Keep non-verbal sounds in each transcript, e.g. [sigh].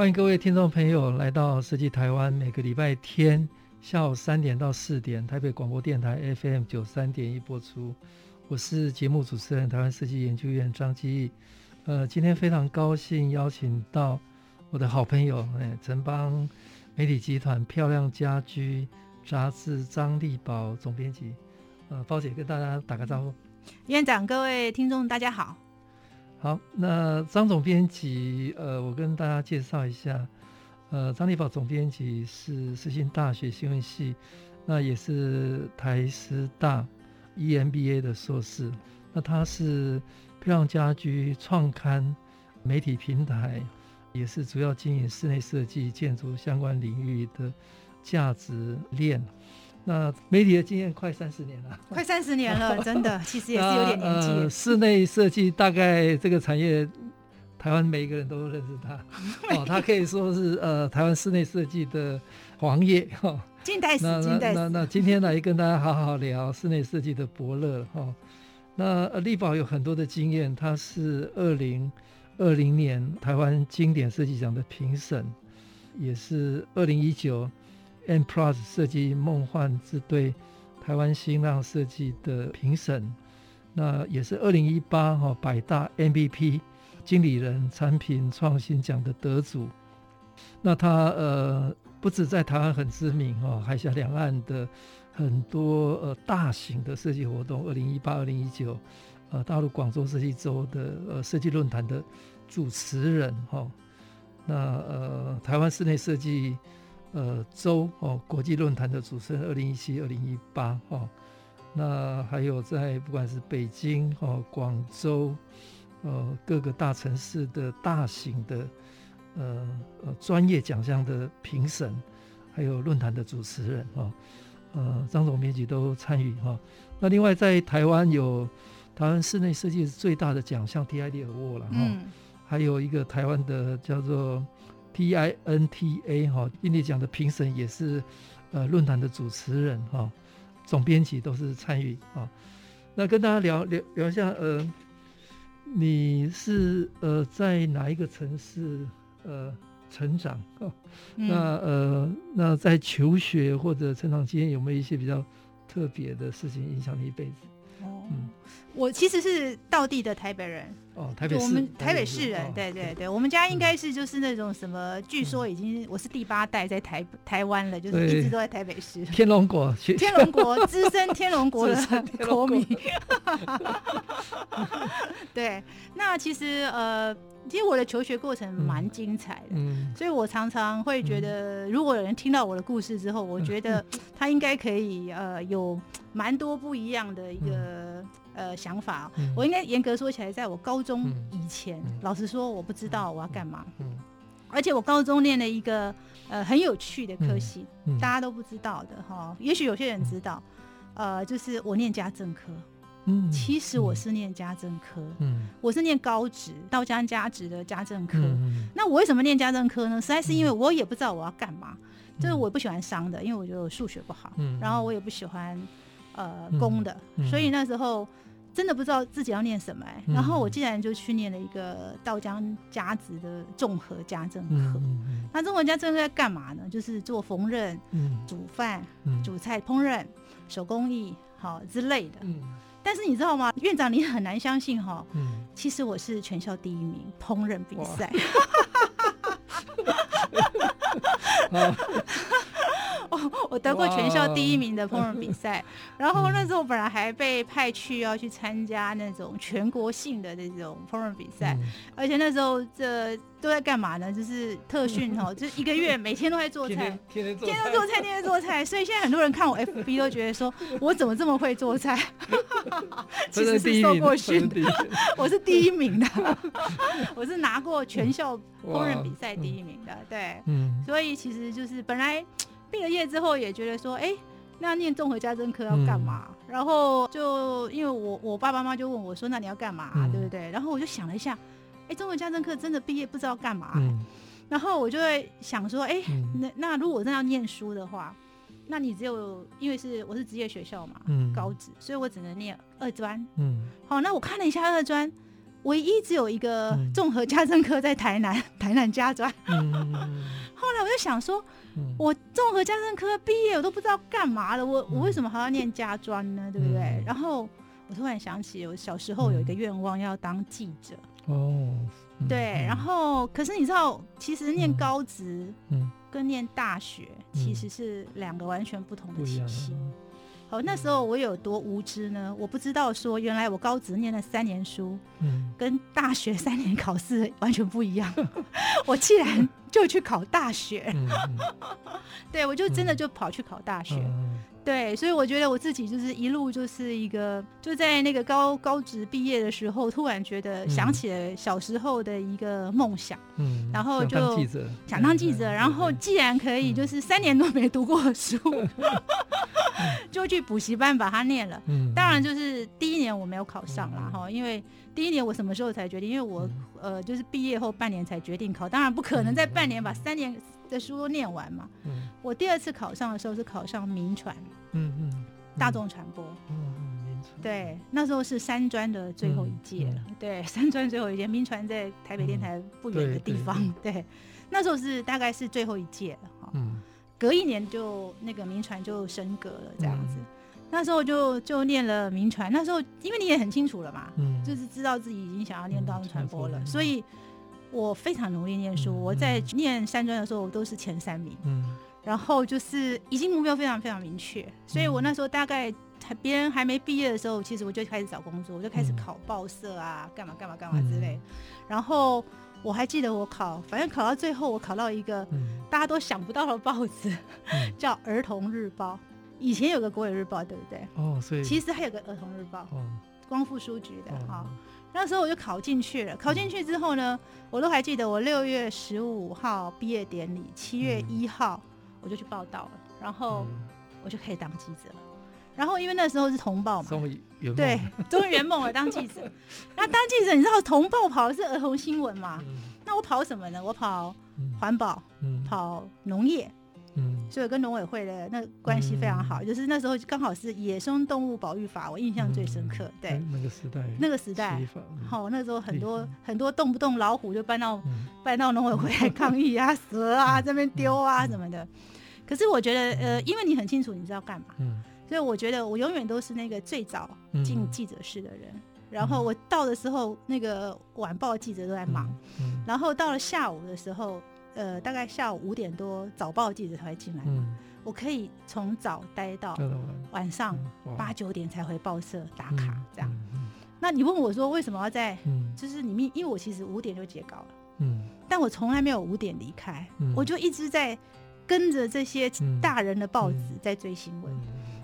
欢迎各位听众朋友来到设计台湾，每个礼拜天下午三点到四点，台北广播电台 FM 九三点一播出。我是节目主持人，台湾设计研究院张基义。呃，今天非常高兴邀请到我的好朋友，哎，城邦媒体集团漂亮家居杂志张丽宝总编辑。呃，包姐跟大家打个招呼。院长，各位听众，大家好。好，那张总编辑，呃，我跟大家介绍一下，呃，张丽宝总编辑是世新大学新闻系，那也是台师大 EMBA 的硕士，那他是漂亮家居创刊媒体平台，也是主要经营室内设计、建筑相关领域的价值链。那媒体的经验快三十年了，快三十年了，[laughs] 真的，其实也是有点年纪。呃，室内设计大概这个产业，台湾每一个人都认识他 [laughs] 哦，他可以说是呃台湾室内设计的黄叶哈。近代史，近代史。那那那今天来跟大家好好聊室内设计的伯乐哈。那丽宝有很多的经验，他是二零二零年台湾经典设计奖的评审，也是二零一九。N Plus 设计梦幻之队，台湾新浪设计的评审，那也是二零一八哈百大 MVP 经理人产品创新奖的得主。那他呃不止在台湾很知名哦，海峡两岸的很多呃大型的设计活动，二零一八、二零一九呃大陆广州设计周的呃设计论坛的主持人哈。那呃台湾室内设计。呃，周哦，国际论坛的主持人，二零一七、二零一八哦，那还有在不管是北京哦、广州，呃，各个大城市的大型的呃呃专业奖项的评审，还有论坛的主持人哦，呃，张总编辑都参与哈。那另外在台湾有台湾室内设计最大的奖项 TID Award 了哈，嗯、还有一个台湾的叫做。TINTA 哈，印尼奖的评审也是呃论坛的主持人哈，总编辑都是参与啊。那跟大家聊聊聊一下，呃，你是呃在哪一个城市呃成长哦？嗯、那呃那在求学或者成长期间有没有一些比较特别的事情影响你一辈子？哦，嗯，我其实是道地的台北人。哦，台北市，我们台北市人，对对对，我们家应该是就是那种什么，据说已经我是第八代在台台湾了，就是一直都在台北市。天龙国，天龙国资深天龙国的国民。[laughs] [laughs] 对，那其实呃，其实我的求学过程蛮精彩的，嗯，所以我常常会觉得，如果有人听到我的故事之后，我觉得 [laughs] 他应该可以呃有蛮多不一样的一个。呃，想法，嗯、我应该严格说起来，在我高中以前，老实说，我不知道我要干嘛。而且我高中念了一个呃很有趣的科系，大家都不知道的哈。也许有些人知道，嗯、呃，就是我念家政科。嗯，其实我是念家政科。嗯，我是念高职，到家家职的家政科。嗯、那我为什么念家政科呢？实在是因为我也不知道我要干嘛。嗯、就是我不喜欢商的，因为我觉得我数学不好。嗯，然后我也不喜欢。呃，公的，所以那时候真的不知道自己要念什么然后我竟然就去念了一个道江家职的综合家政科。嗯嗯、那综合家政科在干嘛呢？就是做缝纫、嗯、煮饭、嗯、煮菜、烹饪、手工艺，好之类的。嗯、但是你知道吗，院长，你很难相信哈，嗯、其实我是全校第一名烹饪比赛。[laughs] 哦，我得过全校第一名的烹饪比赛，然后那时候本来还被派去要去参加那种全国性的那种烹饪比赛，嗯、而且那时候这都在干嘛呢？就是特训哦，就一个月 [laughs] 每天都在做菜，天天，天，天，天天做菜，天天做菜。所以现在很多人看我 FB 都觉得说，我怎么这么会做菜？[laughs] 其实是受过训的，我是第一名的，[laughs] 我是拿过全校烹饪比赛第一名的，对，嗯，所以其实就是本来毕了业之后也觉得说，哎，那念综合家政科要干嘛？然后就因为我我爸爸妈妈就问我说，那你要干嘛，对不对？然后我就想了一下，哎，综合家政科真的毕业不知道干嘛，[laughs] 然后我就会想说，哎，那那如果我真的要念书的话。那你只有因为是我是职业学校嘛，嗯、高职，所以我只能念二专。嗯，好，那我看了一下二专，唯一只有一个综合家政科在台南，嗯、[laughs] 台南家专。想说，嗯、我综合家政科毕业，我都不知道干嘛了，我我为什么还要念家专呢？对不对？嗯、然后我突然想起，我小时候有一个愿望要当记者。哦，嗯、对，然后可是你知道，其实念高职，嗯。嗯跟念大学其实是两个完全不同的体系。好，那时候我有多无知呢？我不知道说，原来我高职念了三年书，跟大学三年考试完全不一样。我既然就去考大学，[laughs] 对，我就真的就跑去考大学。对，所以我觉得我自己就是一路就是一个，就在那个高高职毕业的时候，突然觉得想起了小时候的一个梦想，嗯，然后就想当记者，想当记者，然后既然可以，就是三年都没读过书，[laughs] 就去补习班把它念了。嗯，当然就是第一年我没有考上啦，哈，因为第一年我什么时候才决定？因为我呃，就是毕业后半年才决定考，当然不可能在半年把三年的书都念完嘛。嗯，我第二次考上的时候是考上民传。嗯嗯，大众传播，嗯嗯，对，那时候是三专的最后一届了，对，三专最后一届，民传在台北电台不远的地方，[laughs] 对，那时候是大概是最后一届了哈，嗯，隔一年就那个民传就升格了这样子，那时候就就念了民传，那时候因为你也很清楚了嘛，嗯，就是知道自己已经想要念大众传播了，所以我非常努力念书，我在念三专的时候我都是前三名，嗯。然后就是已经目标非常非常明确，所以我那时候大概还别人还没毕业的时候，其实我就开始找工作，我就开始考报社啊，干嘛干嘛干嘛之类。然后我还记得我考，反正考到最后，我考到一个大家都想不到的报纸，[laughs] 叫《儿童日报》。以前有个《国语日报》，对不对？哦，所以其实还有个《儿童日报》，光复书局的哈。那时候我就考进去了，考进去之后呢，我都还记得我六月十五号毕业典礼，七月一号。我就去报到了，然后我就可以当记者了。然后因为那时候是同报嘛，对，终于圆梦了，当记者。[laughs] 那当记者，你知道同报跑的是儿童新闻嘛？那我跑什么呢？我跑环保，跑农业，所以跟农委会的那关系非常好。就是那时候刚好是野生动物保育法，我印象最深刻。对，那个时代，那个时代，好，那时候很多很多动不动老虎就搬到搬到农委会来抗议啊，[laughs] 蛇啊这边丢啊什么的。可是我觉得，呃，因为你很清楚你知道干嘛，嗯，所以我觉得我永远都是那个最早进记者室的人。嗯、然后我到的时候，那个晚报记者都在忙，嗯。嗯、然后到了下午的时候，呃，大概下午五点多，早报记者才会进来，嗯、我可以从早待到晚上八九点才回报社打卡，这样。那你问我说为什么要在？嗯、就是你因为我其实五点就截稿了，嗯，但我从来没有五点离开，嗯、我就一直在。跟着这些大人的报纸在追新闻，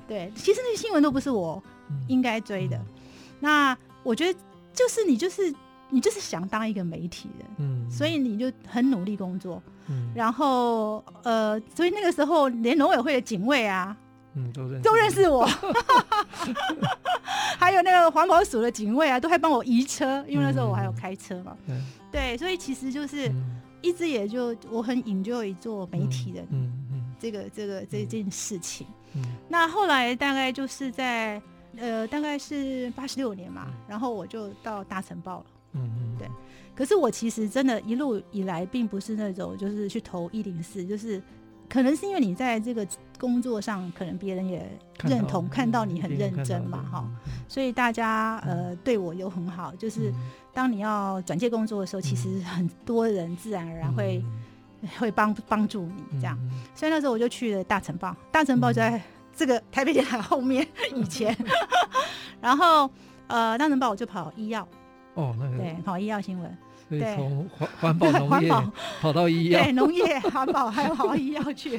对，其实那些新闻都不是我应该追的。那我觉得就是你就是你就是想当一个媒体人，嗯，所以你就很努力工作，嗯，然后呃，所以那个时候连农委会的警卫啊，嗯，都认都认识我，[laughs] 还有那个环保署的警卫啊，都还帮我移车，因为那时候我还有开车嘛，对，所以其实就是。一直也就我很 enjoy 做媒体人，嗯嗯。这个这个这件事情。嗯。那后来大概就是在呃大概是八十六年嘛，然后我就到大成报了。嗯嗯，对。可是我其实真的一路以来并不是那种就是去投一零四，就是可能是因为你在这个工作上，可能别人也认同看到你很认真嘛，哈，所以大家呃对我又很好，就是。当你要转介工作的时候，其实很多人自然而然会、嗯、会帮帮助你这样，嗯、所以那时候我就去了大城报，大城报就在这个台北电台后面 [laughs] 以前，[laughs] 然后呃大城报我就跑医药，哦，那个对，跑医药新闻，对，从环环保农业 [laughs] 保跑到医药，对，农业环保还有跑到医药去，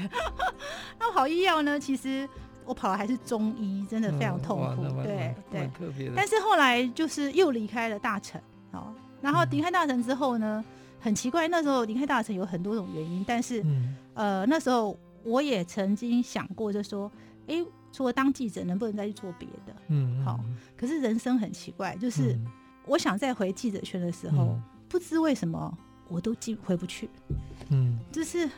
[laughs] 那跑医药呢，其实。我跑的还是中医，真的非常痛苦。对对，特别的。但是后来就是又离开了大成哦，然后离开大成之后呢，嗯、很奇怪，那时候离开大成有很多种原因，但是、嗯、呃那时候我也曾经想过，就说，哎、欸，除了当记者，能不能再去做别的？嗯，好。可是人生很奇怪，就是我想再回记者圈的时候，嗯、不知为什么我都进回不去。嗯，就是。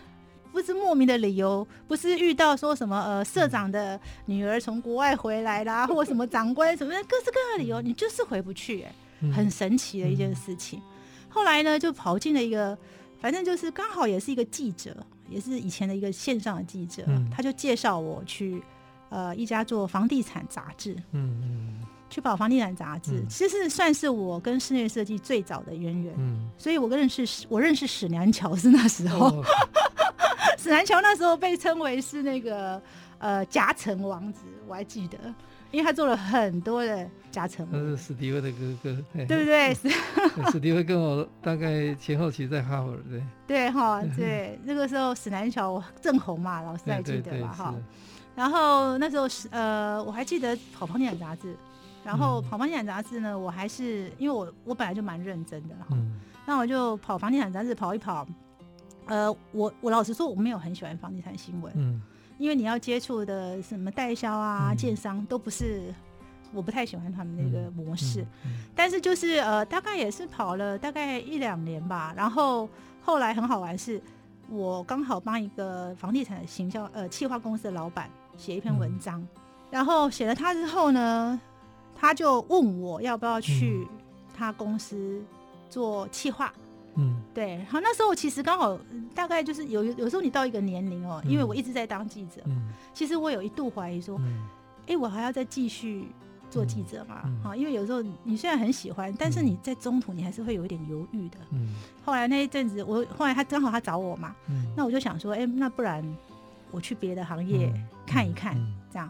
不知莫名的理由，不是遇到说什么呃社长的女儿从国外回来啦，或什么长官什么的各式各样的理由，你就是回不去，哎，很神奇的一件事情。后来呢，就跑进了一个，反正就是刚好也是一个记者，也是以前的一个线上的记者，他就介绍我去呃一家做房地产杂志，嗯嗯，去跑房地产杂志，其实是算是我跟室内设计最早的渊源，嗯，所以我跟认识我认识史南桥是那时候。[laughs] 史南桥那时候被称为是那个呃夹层王子，我还记得，因为他做了很多的夹层。他是史迪威的哥哥，对不对？史迪威跟我大概前后期在哈佛，对。[laughs] 对哈，对，那个时候史南桥正红嘛，老师还记得吧？哈。然后那时候是呃，我还记得跑房地产杂志，然后跑房地产杂志呢，我还是因为我我本来就蛮认真的哈，嗯、那我就跑房地产杂志跑一跑。呃，我我老实说，我没有很喜欢房地产新闻，嗯，因为你要接触的什么代销啊、建商，嗯、都不是，我不太喜欢他们那个模式。嗯。嗯。嗯、但是就是呃，大概也是跑了大概一两年吧，然后后来很好玩是，我刚好帮一个房地产行销呃企划公司的老板写一篇文章，嗯、然后写了他之后呢，他就问我要不要去他公司做企划。嗯，对，好，那时候其实刚好大概就是有有时候你到一个年龄哦，因为我一直在当记者，嗯，其实我有一度怀疑说，哎，我还要再继续做记者嘛？好，因为有时候你虽然很喜欢，但是你在中途你还是会有一点犹豫的。嗯，后来那一阵子，我后来他刚好他找我嘛，那我就想说，哎，那不然我去别的行业看一看，这样。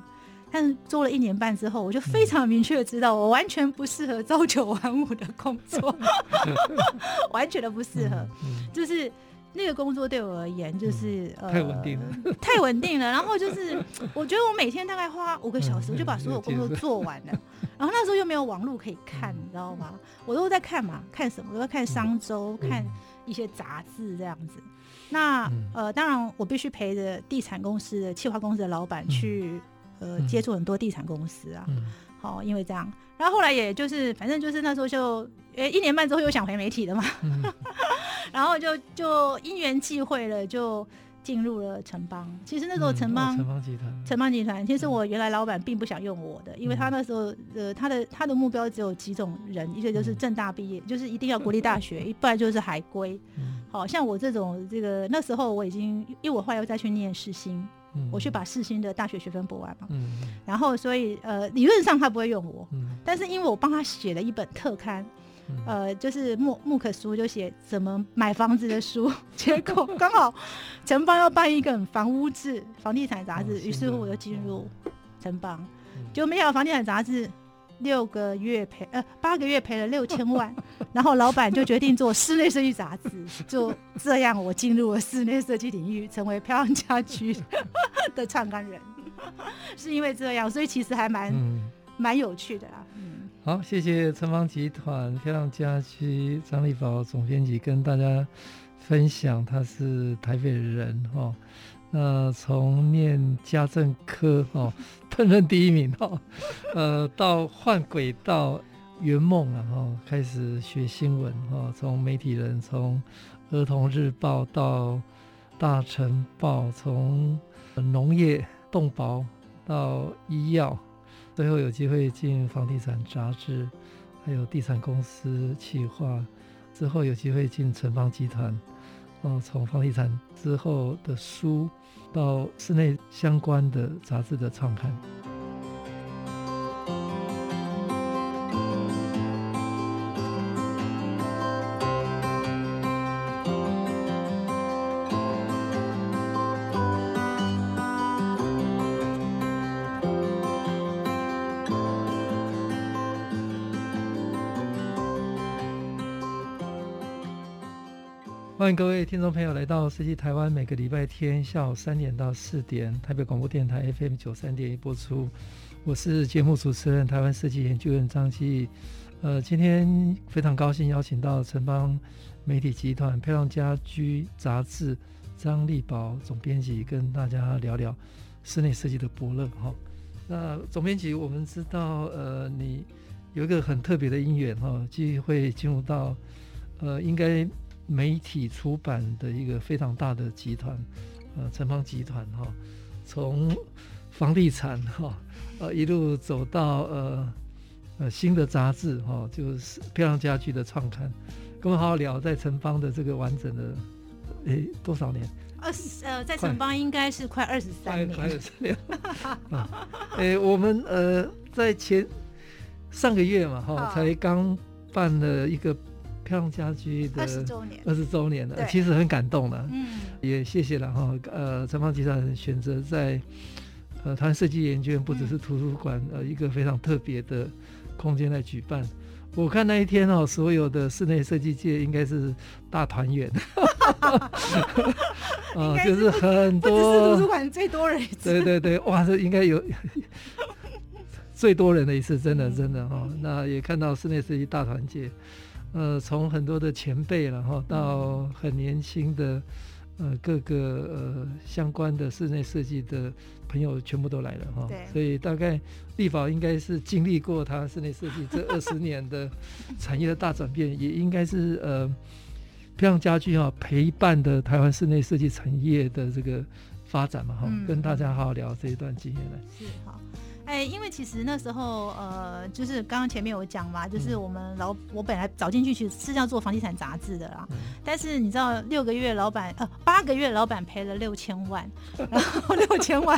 但是做了一年半之后，我就非常明确的知道，我完全不适合朝九晚五的工作，[laughs] 完全的不适合。就是那个工作对我而言，就是、嗯、太稳定了，太稳定了。然后就是，[laughs] 我觉得我每天大概花五个小时，我就把所有工作做完了。然后那时候又没有网络可以看，你知道吗？我都在看嘛，看什么？我都在看商周，看一些杂志这样子。那呃，当然我必须陪着地产公司的企划公司的老板去。呃，接触很多地产公司啊，好、因为这样，然后后来也就是，反正就是那时候就，呃，一年半之后又想回媒体的嘛，嗯、[laughs] 然后就就因缘际会了，就进入了城邦。其实那时候城邦，城邦集团，城邦集团，其实我原来老板并不想用我的，因为他那时候，呃，他的他的目标只有几种人，一个就是正大毕业，就是一定要国立大学，[laughs] 一不然就是海归。好、哦、像我这种，这个那时候我已经，因为我后来又再去念世新。我去把世新的大学学分补完嘛，嗯、然后所以呃理论上他不会用我，嗯、但是因为我帮他写了一本特刊，嗯、呃就是木木可书，就写怎么买房子的书，[laughs] 结果刚好城邦要办一个房屋志房地产杂志，于、哦、是乎我就进入城邦，就没有房地产杂志。六个月赔呃八个月赔了六千万，[laughs] 然后老板就决定做室内设计杂志，[laughs] 就这样我进入了室内设计领域，成为漂亮家居的创刊人，是因为这样，所以其实还蛮蛮、嗯、有趣的啦。嗯，好，谢谢城邦集团漂亮家居张立宝总编辑跟大家分享，他是台北人哦。那从念家政科哦，烹饪第一名哦，呃，到换轨道圆梦啊，哦，开始学新闻哦，从媒体人，从儿童日报到大成报，从农业动保到医药，最后有机会进房地产杂志，还有地产公司企划，之后有机会进城邦集团。哦，从房地产之后的书，到室内相关的杂志的畅刊。欢迎各位听众朋友来到设计台湾，每个礼拜天下午三点到四点，台北广播电台 FM 九三点一播出。我是节目主持人台湾设计研究院张基义。呃，今天非常高兴邀请到城邦媒体集团《漂亮家居》杂志张立宝总编辑，跟大家聊聊室内设计的伯乐哈。那总编辑，我们知道，呃，你有一个很特别的因缘哈，机会进入到呃，应该媒体出版的一个非常大的集团，呃，城邦集团哈，从房地产哈。呃，一路走到呃呃新的杂志哈、哦，就是漂亮家居的创刊，跟我们好好聊在城邦的这个完整的，诶多少年？二十呃，在城邦应该是快二十三年，快二十年。[laughs] 啊，诶，我们呃在前上个月嘛哈、哦，才刚办了一个漂亮家居的二十周年，二十周年了，其实很感动的，嗯，也谢谢了哈、哦，呃，陈方集团选择在。呃，台湾设计研究院不只是图书馆，呃，一个非常特别的空间来举办。我看那一天哦，所有的室内设计界应该是大团圆，啊，[laughs] 就是很多图书馆最多人。对对对，哇，这应该有 [laughs] 最多人的一次，真的真的哈、哦。那也看到室内设计大团结，呃，从很多的前辈然后到很年轻的。呃，各个呃相关的室内设计的朋友全部都来了哈，对，所以大概立宝应该是经历过他室内设计这 [laughs] 二十年的产业的大转变，也应该是呃漂亮家居哈陪伴的台湾室内设计产业的这个发展嘛哈，嗯、跟大家好好聊这一段经验来。是好。哎，因为其实那时候，呃，就是刚刚前面有讲嘛，就是我们老我本来早进去去是要做房地产杂志的啦，嗯、但是你知道六个月老板呃八个月老板赔了六千万，然后六千万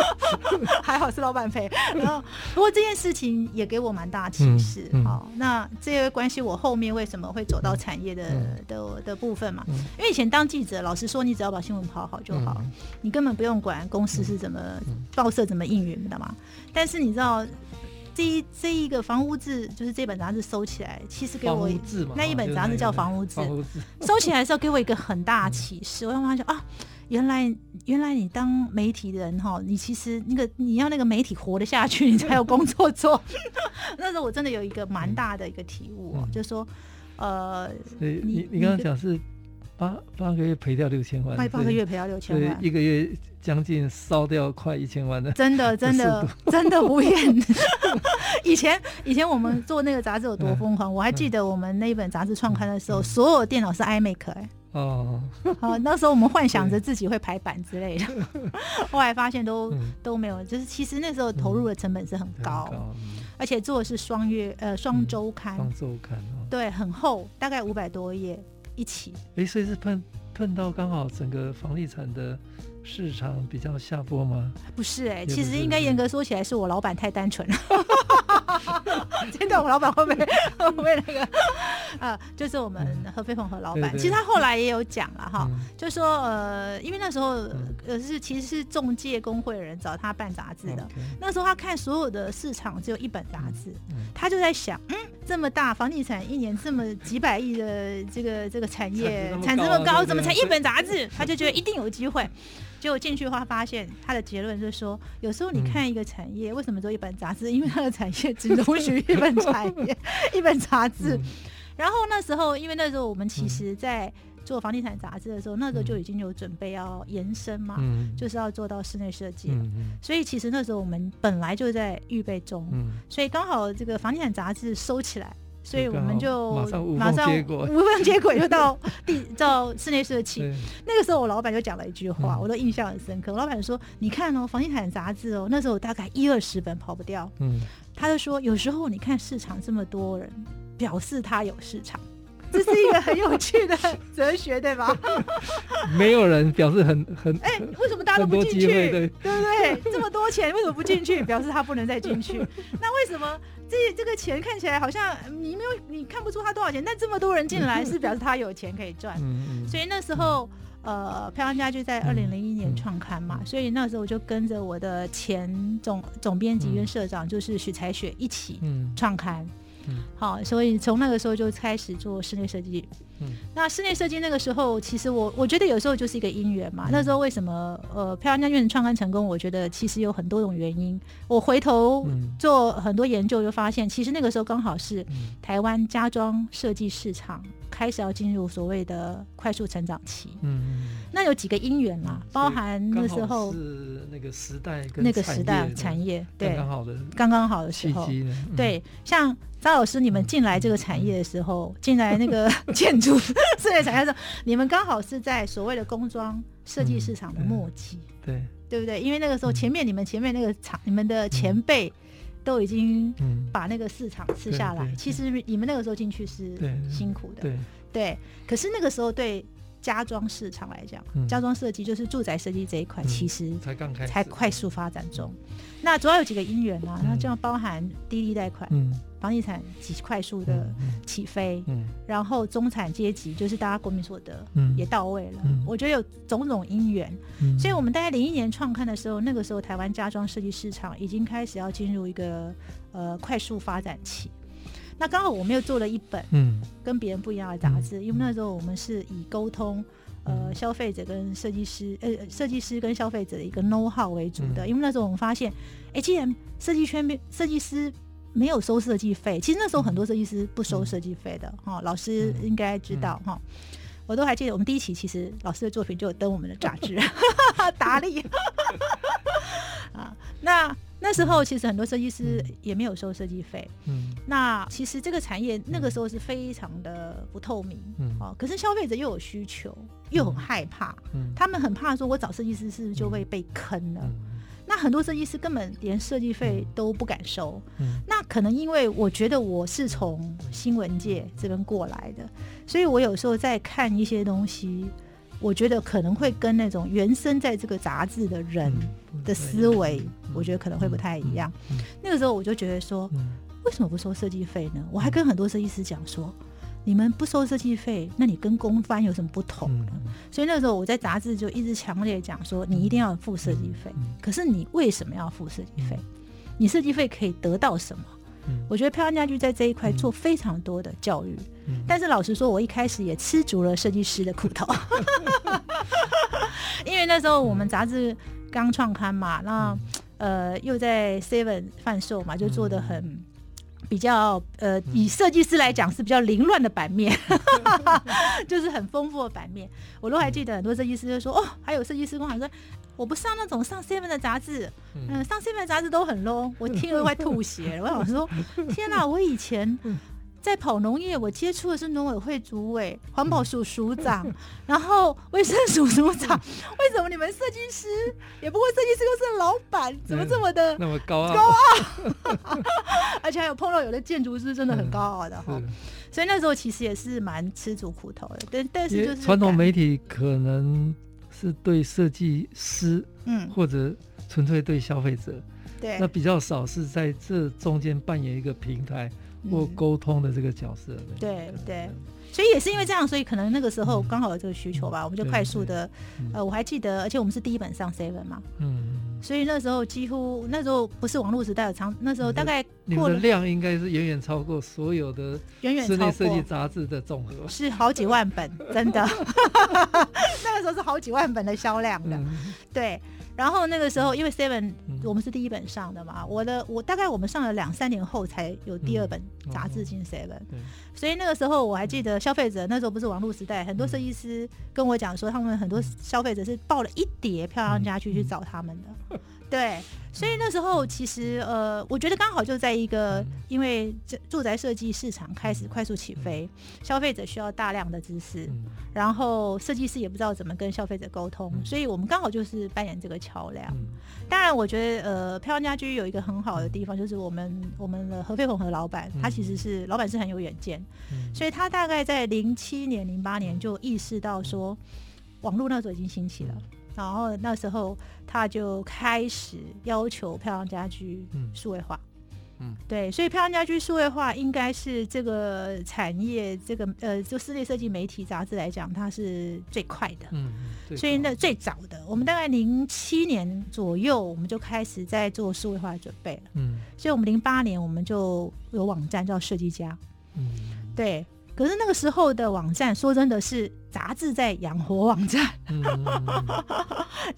[laughs] 还好是老板赔，然后不过这件事情也给我蛮大启示，好、嗯。嗯哦，那这个关系我后面为什么会走到产业的、嗯、的的部分嘛，嗯、因为以前当记者，老实说你只要把新闻跑好就好，嗯、你根本不用管公司是怎么、嗯、报社怎么应援的嘛。但是你知道，这一这一个房屋志就是这本杂志收起来，其实给我那一本杂志叫《房屋志》，收起来的时候给我一个很大的启示。我发现啊，原来原来你当媒体人哈，你其实那个你要那个媒体活得下去，你才有工作做。[laughs] 那时候我真的有一个蛮大的一个体悟，就是说呃，你你刚刚讲是八八个月赔掉六千万，八八个月赔掉六千万，一个月。将近烧掉快一千万的，真的真的 [laughs] 真的无言。以前以前我们做那个杂志有多疯狂，我还记得我们那一本杂志创刊的时候，所有电脑是 iMac 哎。哦。好，[laughs] 那时候我们幻想着自己会排版之类的，[laughs] 后来发现都都没有。就是其实那时候投入的成本是很高，而且做的是双月呃双周刊。双周刊。对，很厚，大概五百多页一起。哎，所以是碰碰到刚好整个房地产的。市场比较下坡吗？不是哎、欸，其实应该严格说起来，是我老板太单纯了。真的，我老板会不会会不会那个？呃，就是我们何飞鹏和老板，嗯、其实他后来也有讲了哈，嗯、就说呃，因为那时候呃是其实是中介工会的人找他办杂志的，嗯、那时候他看所有的市场只有一本杂志，他就在想，嗯，这么大房地产一年这么几百亿的这个这个产业产值这么高，怎么才一本杂志？[laughs] 他就觉得一定有机会。结果进去的话，发现他的结论就是说，有时候你看一个产业，为什么做一本杂志？因为它的产业只容许一本产业，[laughs] 一本杂志。然后那时候，因为那时候我们其实在做房地产杂志的时候，那时候就已经有准备要延伸嘛，就是要做到室内设计。所以其实那时候我们本来就在预备中，所以刚好这个房地产杂志收起来。所以我们就马上无缝接轨，就到第 [laughs] 到室内设计。那个时候我老板就讲了一句话，嗯、我都印象很深刻。我老板说：“你看哦，房地产杂志哦，那时候大概一二十本跑不掉。”嗯，他就说：“有时候你看市场这么多人，表示他有市场。”这是一个很有趣的 [laughs] 哲学，对吧？[laughs] 没有人表示很很哎，为什么大家都不进去？对，对不对？这么多钱，为什么不进去？[laughs] 表示他不能再进去。那为什么这这个钱看起来好像你没有你看不出他多少钱？但这么多人进来，是表示他有钱可以赚。所以那时候，呃，漂亮家居在二零零一年创刊嘛，所以那时候我就跟着我的前总总编辑跟社长，就是许才雪一起创刊。好，所以从那个时候就开始做室内设计，嗯，那室内设计那个时候，其实我我觉得有时候就是一个因缘嘛。嗯、那时候为什么呃漂亮家居创刊成功？我觉得其实有很多种原因。我回头做很多研究，就发现其实那个时候刚好是台湾家装设计市场开始要进入所谓的快速成长期。嗯，那有几个因缘啦，包含那时候是那个时代跟那个时代产业对刚刚好的刚刚好的时候，对像。张老师，你们进来这个产业的时候，进来那个 [laughs] 建筑设计产业的时候，你们刚好是在所谓的工装设计市场的末期，对对不对？因为那个时候前面你们前面那个厂，你们的前辈都已经把那个市场吃下来。其实你们那个时候进去是辛苦的，对。可是那个时候对家装市场来讲，家装设计就是住宅设计这一块，其实才刚开始，才快速发展中。那主要有几个因缘啊，那就要包含低利贷款，嗯。房地产极快速的起飞，嗯。嗯、然后中产阶级就是大家国民所得也到位了。嗯。嗯、我觉得有种种因缘，嗯、所以我们大概零一年创刊的时候，那个时候台湾家装设计市场已经开始要进入一个呃快速发展期。那刚好我们又做了一本嗯。跟别人不一样的杂志，嗯、因为那时候我们是以沟通呃消费者跟设计师呃设计师跟消费者的一个 know how 为主的，因为那时候我们发现，哎，既然设计圈设计师。没有收设计费，其实那时候很多设计师不收设计费的哈、老师应该知道哈。我都还记得，我们第一期其实老师的作品就有登我们的杂志，[laughs] 达利 [laughs] 啊。那那时候其实很多设计师也没有收设计费，嗯。那其实这个产业那个时候是非常的不透明，嗯。哦，可是消费者又有需求，又很害怕，嗯。他们很怕说，我找设计师是不是就会被坑了？嗯那很多设计师根本连设计费都不敢收，嗯、那可能因为我觉得我是从新闻界这边过来的，所以我有时候在看一些东西，我觉得可能会跟那种原生在这个杂志的人的思维，我觉得可能会不太一样。那个时候我就觉得说，为什么不收设计费呢？我还跟很多设计师讲说。你们不收设计费，那你跟公班有什么不同呢？嗯、所以那时候我在杂志就一直强烈讲说，你一定要付设计费。嗯、可是你为什么要付设计费？嗯、你设计费可以得到什么？嗯、我觉得漂亮家具在这一块做非常多的教育。嗯、但是老实说，我一开始也吃足了设计师的苦头，[laughs] 因为那时候我们杂志刚创刊嘛，那呃又在 Seven 贩售嘛，就做的很。比较呃，以设计师来讲是比较凌乱的版面，[laughs] 就是很丰富的版面。我都还记得很多设计师就说：“哦，还有设计师跟我说，我不上那种上 seven 的杂志，嗯、呃，上 seven 的杂志都很 low。”我听了快吐血了。我想说：“ [laughs] 天哪，我以前。”在跑农业，我接触的是农委会主委、[laughs] 环保署署长，然后卫生署署长。[laughs] 为什么你们设计师也不过设计师又是老板，怎么这么的 [laughs] 那么高傲？高傲，而且还有碰到有的建筑师真的很高傲的哈。所以那时候其实也是蛮吃足苦头的。但但是就是传统媒体可能是对设计师，嗯，或者纯粹对消费者，对，那比较少是在这中间扮演一个平台。或沟通的这个角色，嗯、对对，所以也是因为这样，所以可能那个时候刚好有这个需求吧，嗯、我们就快速的，嗯、呃，我还记得，而且我们是第一本上 seven 嘛，嗯，所以那时候几乎那时候不是网络时代的长，那时候大概你的量应该是远远超过所有的远远室内设计杂志的总和，是好几万本，真的，[laughs] [laughs] 那个时候是好几万本的销量的，嗯、对。然后那个时候，因为 Seven 我们是第一本上的嘛，我的我大概我们上了两三年后才有第二本杂志进 Seven，所以那个时候我还记得消费者那时候不是网络时代，很多设计师跟我讲说，他们很多消费者是抱了一叠漂亮家具去找他们的，[laughs] 对。所以那时候其实呃，我觉得刚好就在一个，因为这住宅设计市场开始快速起飞，消费者需要大量的知识，然后设计师也不知道怎么跟消费者沟通，所以我们刚好就是扮演这个桥梁。当然，我觉得呃，漂亮家居有一个很好的地方，就是我们我们的何飞鸿和老板，他其实是老板是很有远见，所以他大概在零七年、零八年就意识到说，网络那时候已经兴起了。然后那时候他就开始要求漂亮家居数位化，嗯，对，所以漂亮家居数位化应该是这个产业这个呃，就室内设计媒体杂志来讲，它是最快的，嗯，所以那最早的，我们大概零七年左右，我们就开始在做数位化的准备了，嗯，所以我们零八年我们就有网站叫设计家，嗯，对。可是那个时候的网站，说真的是杂志在养活网站，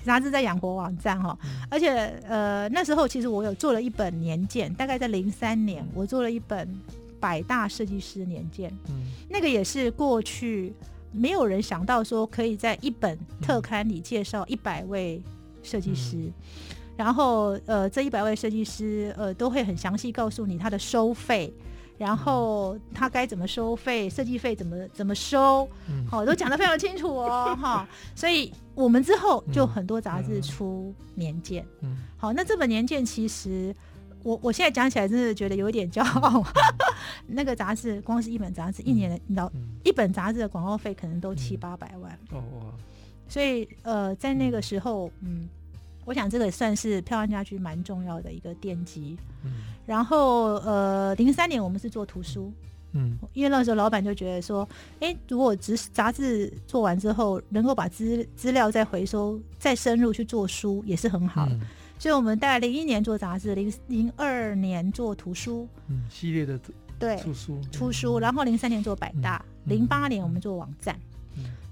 杂志在养活网站哈。而且呃，那时候其实我有做了一本年鉴，大概在零三年，我做了一本百大设计师年鉴。嗯，那个也是过去没有人想到说可以在一本特刊里介绍一百位设计师。然后，呃，这一百位设计师，呃，都会很详细告诉你他的收费，然后他该怎么收费，设计费怎么怎么收，好、哦，都讲得非常清楚哦，哈、哦。[laughs] 所以我们之后就很多杂志出年鉴，嗯，好，那这本年鉴其实我我现在讲起来真的觉得有一点骄傲，[laughs] 那个杂志光是一本杂志一年的，你知道，一本杂志的广告费可能都七八百万，哦，所以呃，在那个时候，嗯。我想这个也算是漂亮家居蛮重要的一个奠基。嗯，然后呃，零三年我们是做图书，嗯，因为那时候老板就觉得说，哎，如果杂杂志做完之后，能够把资资料再回收、再深入去做书，也是很好。的。嗯，所以我们大概零一年做杂志，零零二年做图书，嗯，系列的对出书。出书，然后零三年做百大，零八年我们做网站。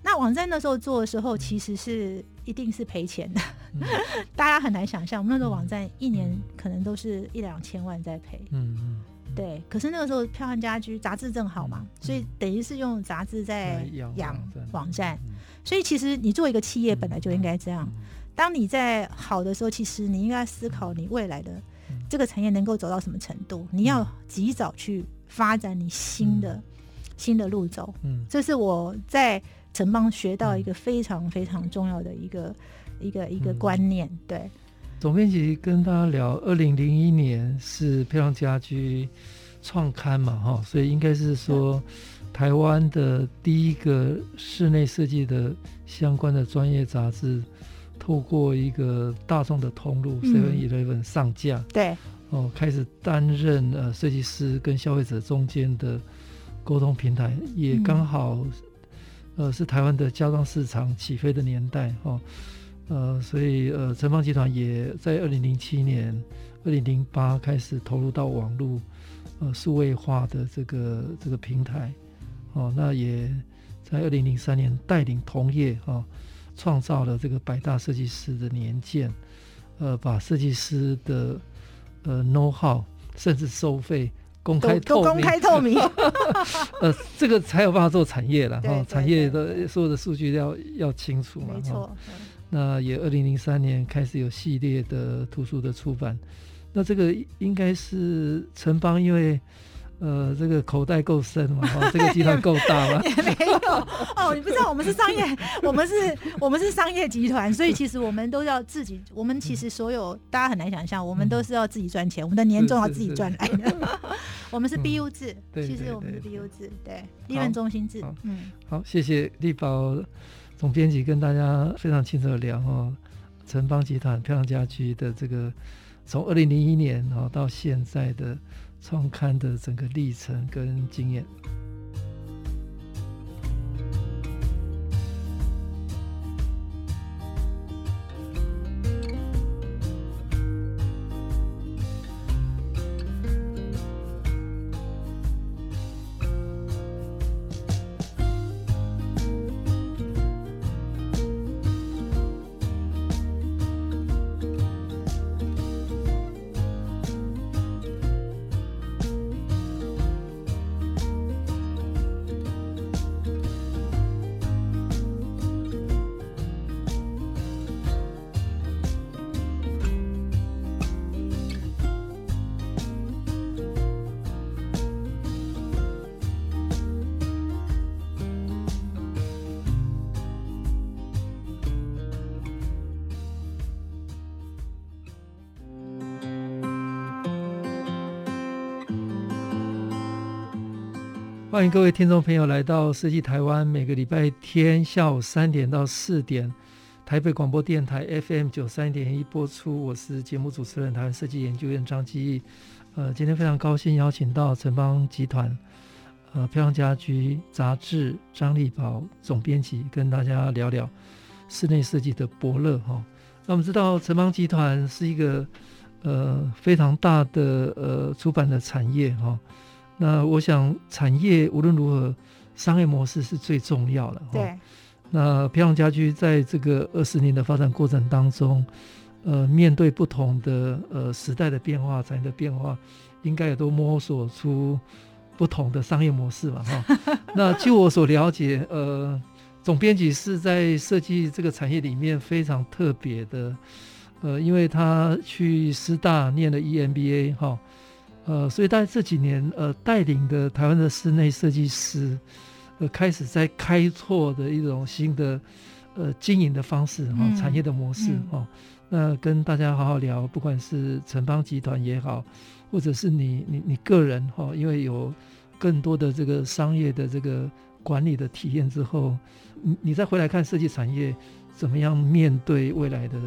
那网站那时候做的时候，其实是一定是赔钱的，嗯、[laughs] 大家很难想象，我们那时候网站一年可能都是一两千万在赔。嗯嗯，对。可是那个时候漂亮家居杂志正好嘛，嗯、所以等于是用杂志在养网站。所以其实你做一个企业本来就应该这样，当你在好的时候，其实你应该思考你未来的这个产业能够走到什么程度，你要及早去发展你新的、嗯、新的路走。嗯，这是我在。城邦学到一个非常非常重要的一个、嗯、一个一个观念，对。总编辑跟大家聊，二零零一年是漂亮家居创刊嘛，哈，所以应该是说台湾的第一个室内设计的相关的专业杂志，透过一个大众的通路 Seven Eleven 上架，对，哦，开始担任呃设计师跟消费者中间的沟通平台，也刚好。呃，是台湾的家装市场起飞的年代哦，呃，所以呃，城邦集团也在二零零七年、二零零八开始投入到网络呃数位化的这个这个平台哦，那也在二零零三年带领同业哦，创造了这个百大设计师的年鉴，呃，把设计师的呃 know how 甚至收费。公开透明，公开透明，[laughs] 呃，这个才有办法做产业了哈。产业的所有的数据要要清楚嘛。没错。那也二零零三年开始有系列的图书的出版，那这个应该是城邦，因为。呃，这个口袋够深嘛？[laughs] 哦，这个集团够大吗？也没有哦，你不知道我们是商业，[laughs] 我们是，我们是商业集团，所以其实我们都要自己。我们其实所有大家很难想象，我们都是要自己赚钱，我们的年终要自己赚来的。[laughs] 我们是 BU 制，其实我们是 BU 制，对，利润中心制。嗯，好，谢谢丽宝总编辑跟大家非常清楚的聊哦，城邦集团漂亮家居的这个从二零零一年哦到现在的。创刊的整个历程跟经验。欢迎各位听众朋友来到设计台湾，每个礼拜天下午三点到四点，台北广播电台 FM 九三点一播出。我是节目主持人，台湾设计研究院张基义。呃，今天非常高兴邀请到城邦集团呃漂亮家居杂志张立宝总编辑，跟大家聊聊室内设计的伯乐哈、那我们知道城邦集团是一个呃非常大的呃出版的产业哈。那我想，产业无论如何商业模式是最重要的。对。那漂亮家居在这个二十年的发展过程当中，呃，面对不同的呃时代的变化、产业的变化，应该也都摸索出不同的商业模式嘛，哈。[laughs] 那据我所了解，呃，总编辑是在设计这个产业里面非常特别的，呃，因为他去师大念了 EMBA 哈，呃，所以在这几年，呃，带领的台湾的室内设计师。呃，开始在开拓的一种新的呃经营的方式哈、嗯，产业的模式哈、嗯。那跟大家好好聊，不管是城邦集团也好，或者是你你你个人哈，因为有更多的这个商业的这个管理的体验之后，你你再回来看设计产业怎么样面对未来的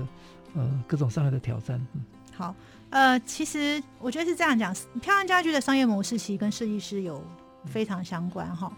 呃各种商业的挑战。嗯，好，呃，其实我觉得是这样讲，漂亮家居的商业模式其实跟设计师有。非常相关哈，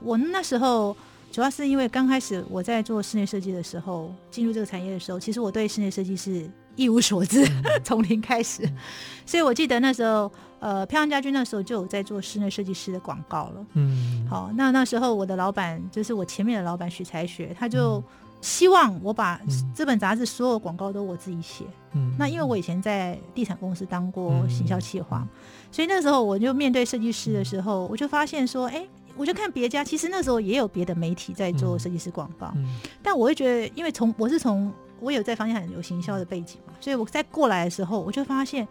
我那时候主要是因为刚开始我在做室内设计的时候，进入这个产业的时候，其实我对室内设计是一无所知，[laughs] 从零开始，[laughs] 所以我记得那时候，呃，漂亮家居那时候就有在做室内设计师的广告了，嗯，好，那那时候我的老板就是我前面的老板许才学，他就希望我把这本杂志所有广告都我自己写，嗯，那因为我以前在地产公司当过行销企划。所以那时候我就面对设计师的时候，我就发现说，哎，我就看别家，其实那时候也有别的媒体在做设计师广告，但我会觉得，因为从我是从我有在房地产有行销的背景嘛，所以我在过来的时候，我就发现，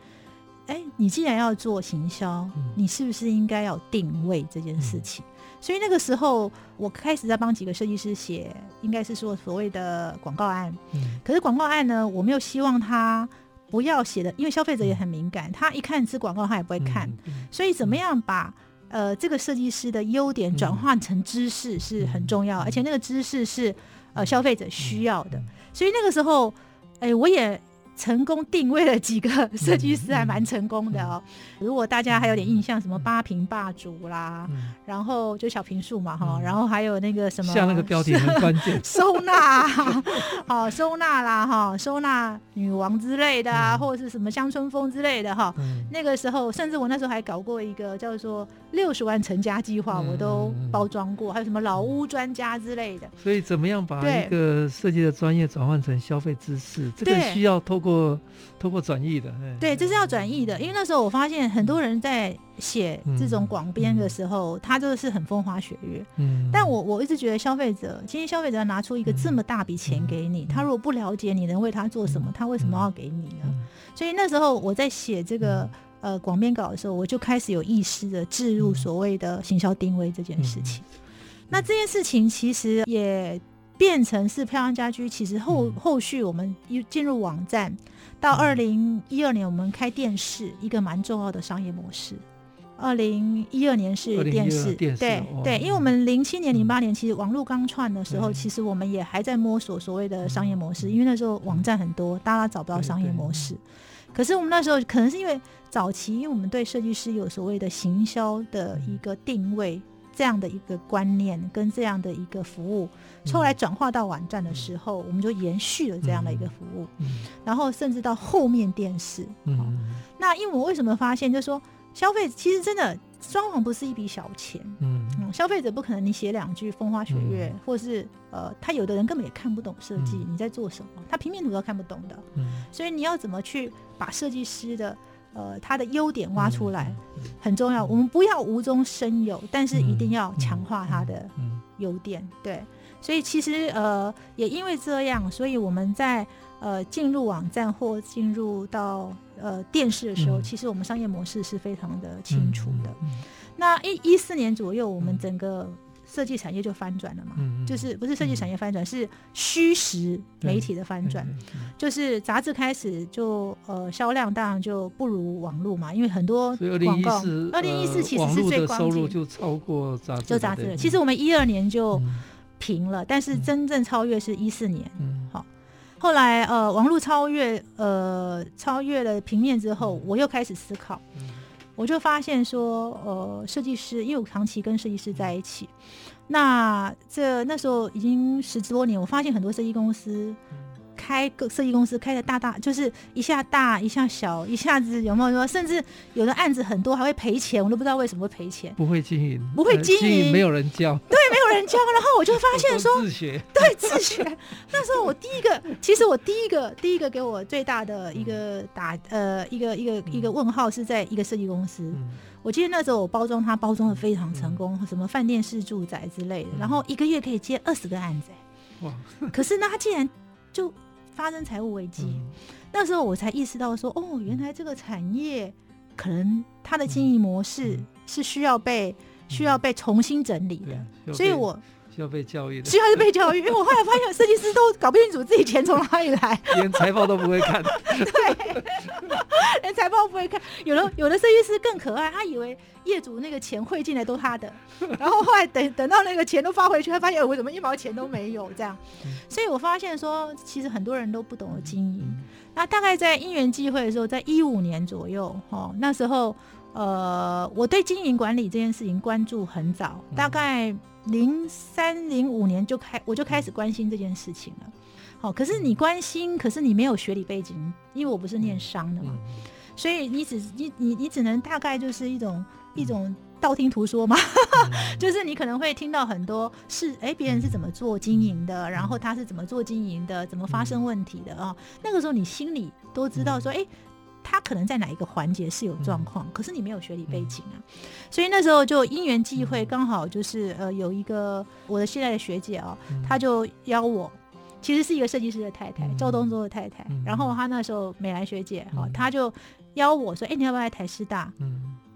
哎，你既然要做行销，你是不是应该要定位这件事情？所以那个时候，我开始在帮几个设计师写，应该是说所谓的广告案，可是广告案呢，我没有希望他。不要写的，因为消费者也很敏感，他一看是广告，他也不会看。所以怎么样把呃这个设计师的优点转换成知识是很重要，而且那个知识是呃消费者需要的。所以那个时候，哎，我也。成功定位了几个设计师，还蛮成功的哦。如果大家还有点印象，什么八平霸主啦，然后就小平数嘛哈，然后还有那个什么，像那个标题很关键，[laughs] 收纳，[laughs] 好收纳啦哈，收纳女王之类的啊，或者是什么乡村风之类的哈。那个时候，甚至我那时候还搞过一个叫做六十万成家计划，我都包装过，还有什么老屋专家之类的。所以，怎么样把一个设计的专业转换成消费知识，这个需要透。过透过转译的，对，这是要转译的，因为那时候我发现很多人在写这种广编的时候，他就是很风花雪月。嗯，但我我一直觉得消费者，今天消费者要拿出一个这么大笔钱给你，嗯、他如果不了解你能为他做什么，嗯、他为什么要给你呢？嗯、所以那时候我在写这个、嗯、呃广编稿的时候，我就开始有意识的置入所谓的行销定位这件事情。嗯、那这件事情其实也。变成是漂亮家居，其实后后续我们又进入网站，到二零一二年我们开电视，一个蛮重要的商业模式。二零一二年是电视，电视对对，因为我们零七年、零八年其实网络刚串的时候，其实我们也还在摸索所谓的商业模式，因为那时候网站很多，大家找不到商业模式。可是我们那时候可能是因为早期，因为我们对设计师有所谓的行销的一个定位。这样的一个观念跟这样的一个服务，后来转化到网站的时候，我们就延续了这样的一个服务，然后甚至到后面电视。嗯，那因为我为什么发现，就是说消费其实真的装潢不是一笔小钱。嗯，消费者不可能你写两句风花雪月，或是呃，他有的人根本也看不懂设计你在做什么，他平面图都看不懂的。嗯，所以你要怎么去把设计师的。呃，它的优点挖出来很重要。我们不要无中生有，但是一定要强化它的优点。对，所以其实呃，也因为这样，所以我们在呃进入网站或进入到呃电视的时候，其实我们商业模式是非常的清楚的。那一一四年左右，我们整个。设计产业就翻转了嘛，嗯、就是不是设计产业翻转，嗯、是虚实媒体的翻转，就是杂志开始就呃销量当然就不如网络嘛，因为很多广告。二零一四其实是最收入就超过杂志，就杂志。其实我们一二年就平了，嗯、但是真正超越是一四年。嗯，好，后来呃网络超越呃超越了平面之后，我又开始思考。我就发现说，呃，设计师，因为我长期跟设计师在一起，那这那时候已经十多年，我发现很多设计公司开个设计公司开的大大，就是一下大一下小，一下子有没有说，甚至有的案子很多还会赔钱，我都不知道为什么会赔钱。不会经营，不会经营，没有人教。对，人教，然后我就发现说，[laughs] 自学，对，自学。那时候我第一个，其实我第一个第一个给我最大的一个打呃一个一个一个问号是在一个设计公司。我记得那时候我包装它包装的非常成功，什么饭店式住宅之类的，然后一个月可以接二十个案子。哇！可是呢，他竟然就发生财务危机。那时候我才意识到说，哦，原来这个产业可能它的经营模式是需要被。需要被重新整理的，所以我需要被教育的，需要被教育。因为我后来发现，设计师都搞不清楚自己钱从哪里来，[laughs] 连财报都不会看。[laughs] 对，连财报不会看。有的有的设计师更可爱，他以为业主那个钱汇进来都他的，然后后来等等到那个钱都发回去，他发现我怎么一毛钱都没有这样。所以我发现说，其实很多人都不懂得经营。那大概在因缘际会的时候，在一五年左右，哦，那时候。呃，我对经营管理这件事情关注很早，大概零三零五年就开我就开始关心这件事情了。好，可是你关心，可是你没有学理背景，因为我不是念商的嘛，所以你只你你你只能大概就是一种一种道听途说嘛，[laughs] [laughs] 就是你可能会听到很多是哎别人是怎么做经营的，然后他是怎么做经营的，怎么发生问题的啊？那个时候你心里都知道说哎。他可能在哪一个环节是有状况，可是你没有学历背景啊，所以那时候就因缘际会，刚好就是呃有一个我的现在的学姐哦，她就邀我，其实是一个设计师的太太，赵东洲的太太，然后她那时候美兰学姐哈，她就邀我说，哎，你要不要来台师大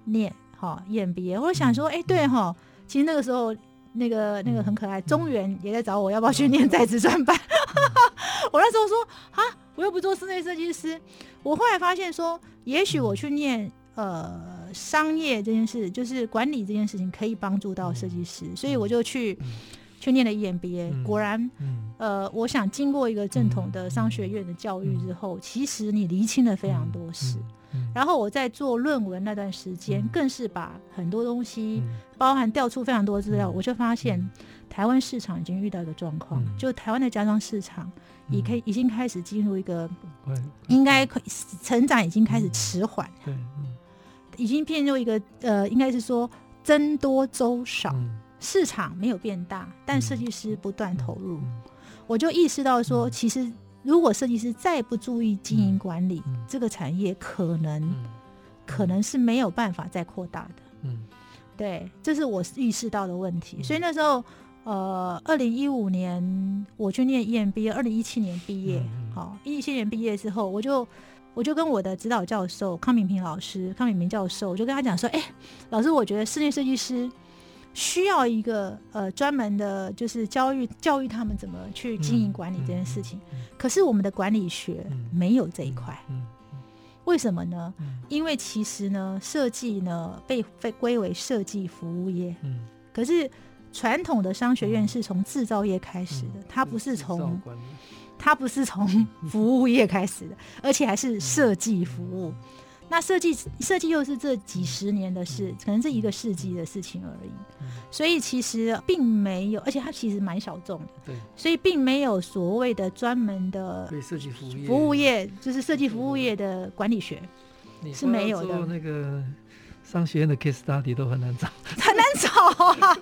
念？哈演毕业。我想说，哎，对哈，其实那个时候那个那个很可爱，中原也在找我要不要去念在职专班，[laughs] 我那时候说啊。我又不做室内设计师，我后来发现说，也许我去念呃商业这件事，就是管理这件事情，可以帮助到设计师，所以我就去去念了 EMBA。果然，呃，我想经过一个正统的商学院的教育之后，其实你厘清了非常多事。然后我在做论文那段时间，更是把很多东西，包含调出非常多资料，我就发现台湾市场已经遇到一个状况，就台湾的家装市场。已可以已经开始进入一个，应该可成长已经开始迟缓，对，已经变入一个呃，应该是说增多周少，市场没有变大，但设计师不断投入，我就意识到说，其实如果设计师再不注意经营管理，这个产业可能可能是没有办法再扩大的，嗯，对，这是我意识到的问题，所以那时候。呃，二零一五年我去念 EMBA，二零一七年毕业。好，一七年毕业之后，我就我就跟我的指导教授康敏平老师、康敏平教授，我就跟他讲说，哎、欸，老师，我觉得室内设计师需要一个呃专门的，就是教育教育他们怎么去经营管理这件事情。可是我们的管理学没有这一块，为什么呢？因为其实呢，设计呢被被归为设计服务业，可是。传统的商学院是从制造业开始的，它不是从 [laughs] 它不是从服务业开始的，而且还是设计服务。那设计设计又是这几十年的事，可能是一个世纪的事情而已。所以其实并没有，而且它其实蛮小众的。对，所以并没有所谓的专门的对设计服务业，服务业就是设计服务业的管理学是没有的。那个。商学院的 case study 都很难找，很难找啊，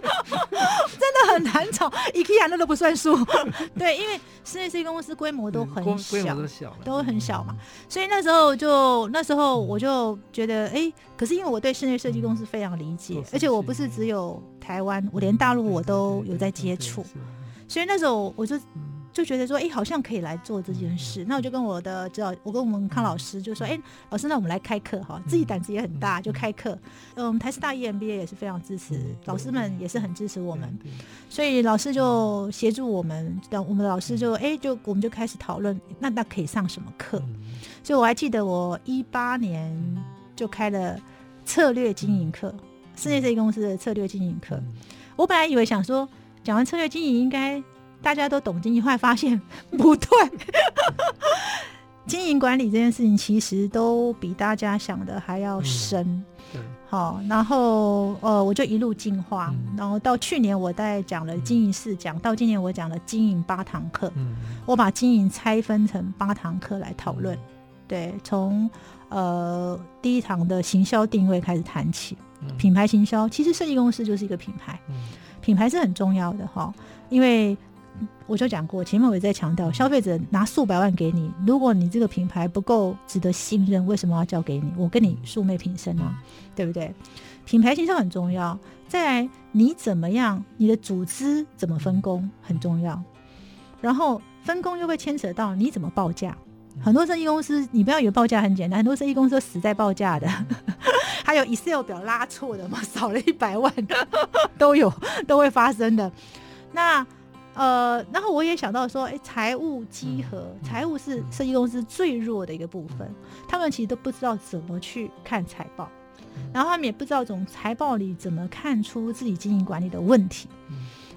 真的很难找。IKEA 那都不算数，[laughs] 对，因为室内设计公司规模都很小，规模都小，都很小嘛。所以那时候就那时候我就觉得，哎，可是因为我对室内设计公司非常理解，而且我不是只有台湾，我连大陆我都有在接触，所以那时候我就。就觉得说，哎、欸，好像可以来做这件事。那我就跟我的指导，我跟我们康老师就说，哎、欸，老师，那我们来开课哈，自己胆子也很大，就开课。嗯，台师大 EMBA 也是非常支持，老师们也是很支持我们，所以老师就协助我们。我们的老师就，哎、欸，就我们就开始讨论，那那可以上什么课？所以我还记得我一八年就开了策略经营课，室内设计公司的策略经营课。我本来以为想说，讲完策略经营应该。大家都懂经营，后来发现 [laughs] 不对。[laughs] 经营管理这件事情其实都比大家想的还要深。嗯、好，然后呃，我就一路进化，嗯、然后到去年我大概讲了经营四讲，嗯、到今年我讲了经营八堂课。嗯、我把经营拆分成八堂课来讨论。嗯、对，从呃第一堂的行销定位开始谈起。嗯、品牌行销，其实设计公司就是一个品牌。嗯品牌是很重要的哈，因为我就讲过，前面我也在强调，消费者拿数百万给你，如果你这个品牌不够值得信任，为什么要交给你？我跟你素昧平生啊，对不对？品牌形象很重要，再来你怎么样，你的组织怎么分工很重要，然后分工又会牵扯到你怎么报价。很多生意公司，你不要以为报价很简单，很多生意公司都死在报价的，[laughs] 还有 Excel 表拉错的嘛，少了一百万的 [laughs] 都有，都会发生的。那呃，然后我也想到说，哎，财务稽核，财务是设计公司最弱的一个部分，他们其实都不知道怎么去看财报。然后他们也不知道从财报里怎么看出自己经营管理的问题，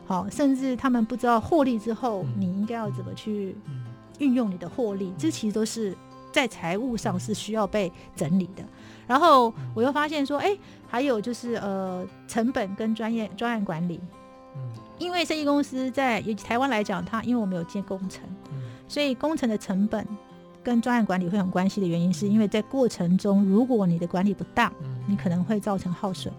好，甚至他们不知道获利之后你应该要怎么去运用你的获利，这其实都是在财务上是需要被整理的。然后我又发现说，哎，还有就是呃，成本跟专业专案管理，因为设计公司在台湾来讲，它因为我们有建工程，所以工程的成本。跟专案管理会很关系的原因，是因为在过程中，如果你的管理不当，你可能会造成耗损。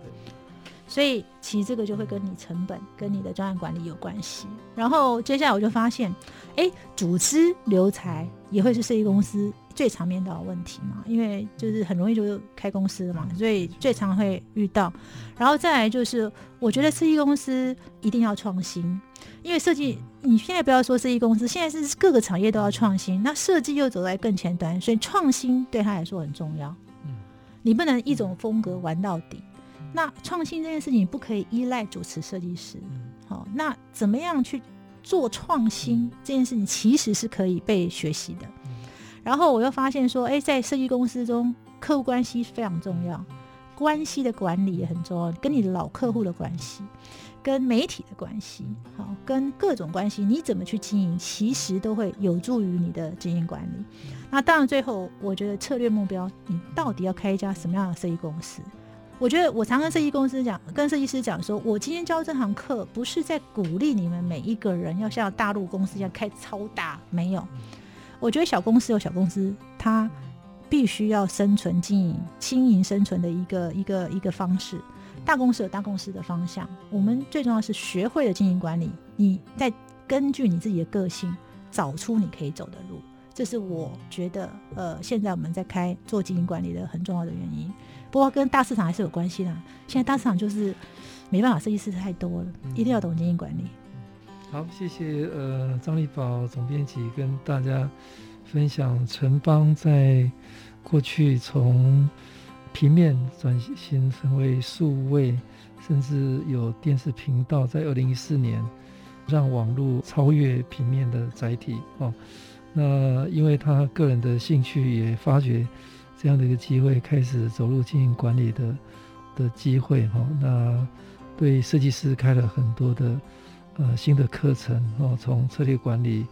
所以其实这个就会跟你成本、跟你的专案管理有关系。然后接下来我就发现，哎，组织留才也会是设计公司最常面到的问题嘛，因为就是很容易就开公司了嘛，所以最常会遇到。然后再来就是，我觉得设计公司一定要创新。因为设计，你现在不要说设计公司，现在是各个产业都要创新，那设计又走在更前端，所以创新对他来说很重要。你不能一种风格玩到底。那创新这件事情不可以依赖主持设计师。好，那怎么样去做创新这件事情，其实是可以被学习的。然后我又发现说，哎，在设计公司中，客户关系非常重要，关系的管理也很重要，跟你的老客户的关系。跟媒体的关系，好，跟各种关系，你怎么去经营，其实都会有助于你的经营管理。那当然，最后我觉得策略目标，你到底要开一家什么样的设计公司？我觉得我常跟设计公司讲，跟设计师讲说，我今天教这堂课，不是在鼓励你们每一个人要像大陆公司一样开超大，没有。我觉得小公司有小公司，它必须要生存经营、经营生存的一个一个一个方式。大公司有大公司的方向，我们最重要是学会了经营管理。你再根据你自己的个性，找出你可以走的路，这是我觉得呃，现在我们在开做经营管理的很重要的原因。不过跟大市场还是有关系的。现在大市场就是没办法，设计师太多了，一定要懂经营管理。好，谢谢呃张立宝总编辑跟大家分享城邦在过去从。平面转型成为数位，甚至有电视频道，在二零一四年让网络超越平面的载体哦。那因为他个人的兴趣，也发掘这样的一个机会，开始走入经营管理的的机会哈。那对设计师开了很多的呃新的课程哦，从策略管理、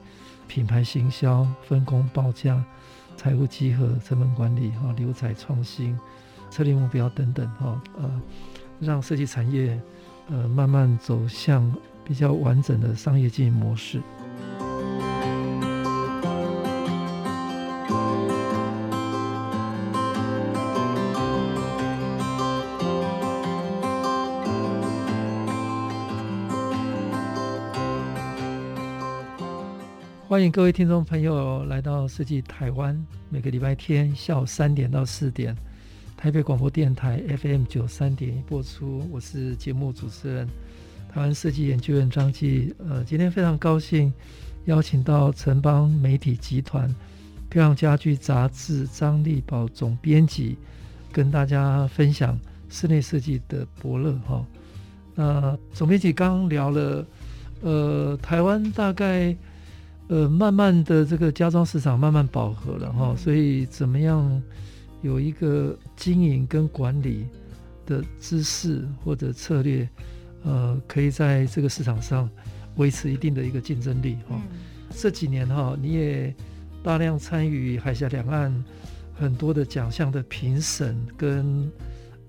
品牌行销、分工报价、财务稽核、成本管理哈、留才创新。策略目标等等，哈，呃，让设计产业，呃，慢慢走向比较完整的商业经营模式。欢迎各位听众朋友来到设计台湾，每个礼拜天下午三点到四点。台北广播电台 FM 九三点一播出，我是节目主持人台湾设计研究院张继。呃，今天非常高兴邀请到城邦媒体集团漂亮家居杂志张立宝总编辑，跟大家分享室内设计的伯乐哈。那总编辑刚聊了，呃，台湾大概呃慢慢的这个家装市场慢慢饱和了哈，所以怎么样？有一个经营跟管理的知识或者策略，呃，可以在这个市场上维持一定的一个竞争力哈。嗯、这几年哈，你也大量参与海峡两岸很多的奖项的评审跟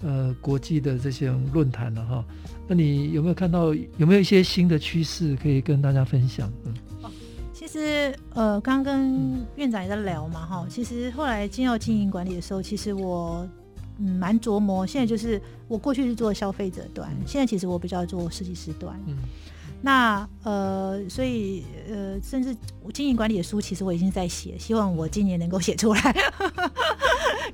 呃国际的这些论坛了哈。那你有没有看到有没有一些新的趋势可以跟大家分享？嗯。其实，呃，刚跟院长也在聊嘛，哈。其实后来进入经营管理的时候，其实我嗯蛮琢磨。现在就是我过去是做消费者端，现在其实我比较做设计师端。嗯。那呃，所以呃，甚至经营管理的书，其实我已经在写，希望我今年能够写出来，